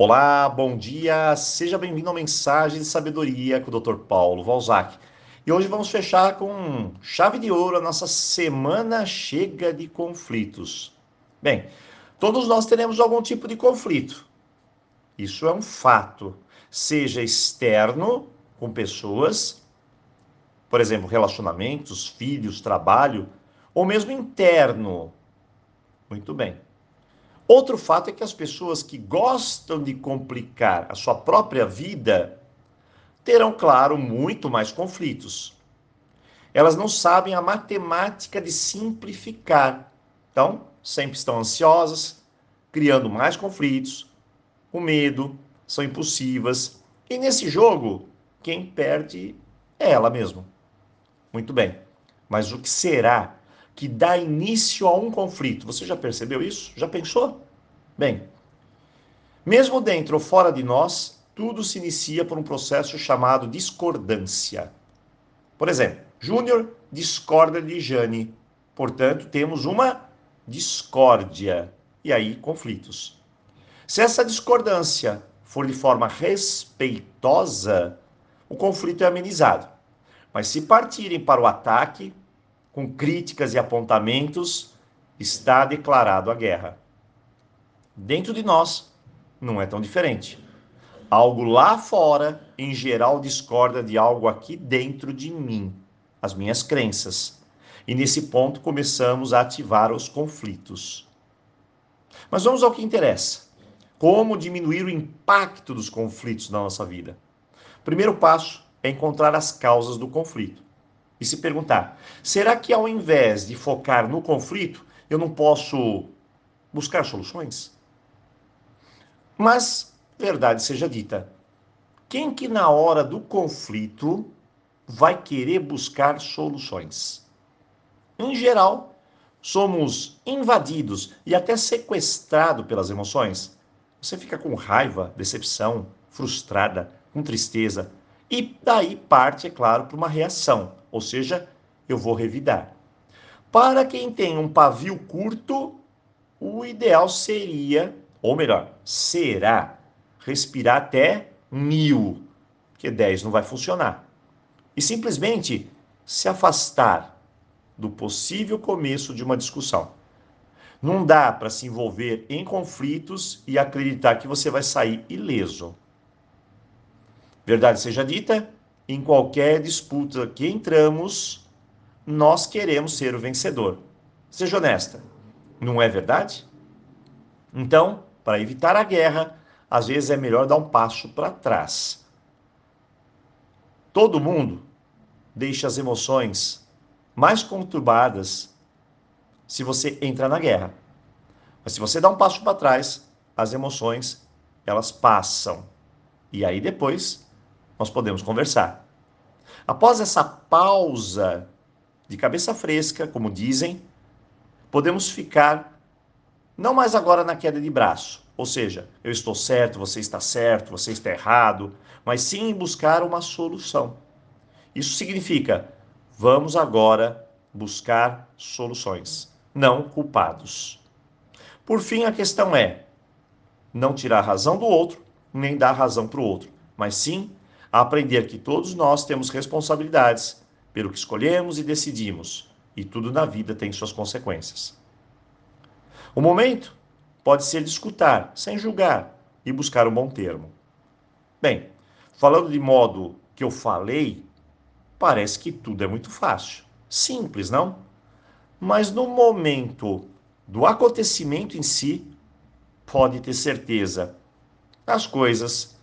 Olá, bom dia, seja bem-vindo ao Mensagem de Sabedoria com o Dr. Paulo Valzac. E hoje vamos fechar com chave de ouro a nossa semana chega de conflitos. Bem, todos nós teremos algum tipo de conflito. Isso é um fato, seja externo, com pessoas, por exemplo, relacionamentos, filhos, trabalho, ou mesmo interno. Muito bem. Outro fato é que as pessoas que gostam de complicar a sua própria vida terão, claro, muito mais conflitos. Elas não sabem a matemática de simplificar. Então, sempre estão ansiosas, criando mais conflitos, o medo, são impulsivas. E nesse jogo, quem perde é ela mesma. Muito bem. Mas o que será que dá início a um conflito. Você já percebeu isso? Já pensou? Bem, mesmo dentro ou fora de nós, tudo se inicia por um processo chamado discordância. Por exemplo, Júnior discorda de Jane, portanto, temos uma discórdia e aí conflitos. Se essa discordância for de forma respeitosa, o conflito é amenizado. Mas se partirem para o ataque, com críticas e apontamentos, está declarado a guerra. Dentro de nós, não é tão diferente. Algo lá fora, em geral, discorda de algo aqui dentro de mim, as minhas crenças. E nesse ponto começamos a ativar os conflitos. Mas vamos ao que interessa. Como diminuir o impacto dos conflitos na nossa vida? Primeiro passo é encontrar as causas do conflito e se perguntar: será que ao invés de focar no conflito, eu não posso buscar soluções? Mas, verdade seja dita, quem que na hora do conflito vai querer buscar soluções? Em geral, somos invadidos e até sequestrados pelas emoções. Você fica com raiva, decepção, frustrada, com tristeza, e daí parte, é claro, para uma reação, ou seja, eu vou revidar. Para quem tem um pavio curto, o ideal seria, ou melhor, será, respirar até mil, que 10 não vai funcionar. E simplesmente se afastar do possível começo de uma discussão. Não dá para se envolver em conflitos e acreditar que você vai sair ileso. Verdade seja dita, em qualquer disputa que entramos, nós queremos ser o vencedor. Seja honesta, não é verdade? Então, para evitar a guerra, às vezes é melhor dar um passo para trás. Todo mundo deixa as emoções mais conturbadas se você entra na guerra. Mas se você dá um passo para trás, as emoções elas passam. E aí depois nós podemos conversar. Após essa pausa de cabeça fresca, como dizem, podemos ficar não mais agora na queda de braço, ou seja, eu estou certo, você está certo, você está errado, mas sim buscar uma solução. Isso significa, vamos agora buscar soluções, não culpados. Por fim, a questão é não tirar a razão do outro, nem dar razão para o outro, mas sim aprender que todos nós temos responsabilidades pelo que escolhemos e decidimos, e tudo na vida tem suas consequências. O momento pode ser de escutar, sem julgar, e buscar um bom termo. Bem, falando de modo que eu falei, parece que tudo é muito fácil. Simples, não? Mas no momento do acontecimento em si, pode ter certeza, as coisas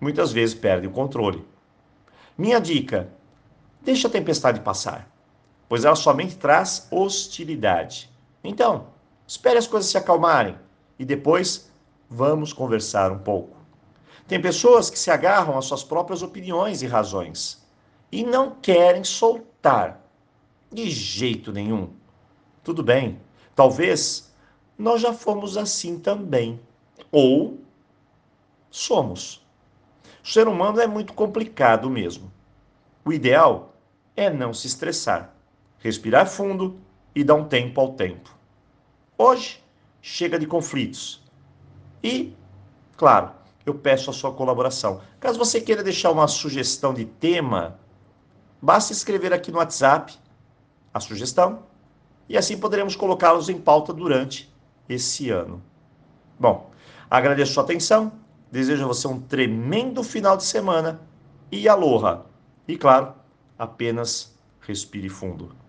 muitas vezes perdem o controle. Minha dica: deixe a tempestade passar, pois ela somente traz hostilidade. Então, espere as coisas se acalmarem e depois vamos conversar um pouco. Tem pessoas que se agarram às suas próprias opiniões e razões e não querem soltar de jeito nenhum. Tudo bem, talvez nós já fomos assim também, ou somos. O ser humano é muito complicado mesmo. O ideal é não se estressar, respirar fundo e dar um tempo ao tempo. Hoje, chega de conflitos. E Claro, eu peço a sua colaboração. Caso você queira deixar uma sugestão de tema, basta escrever aqui no WhatsApp a sugestão e assim poderemos colocá-los em pauta durante esse ano. Bom, agradeço a sua atenção, desejo a você um tremendo final de semana e aloha! E claro, apenas respire fundo.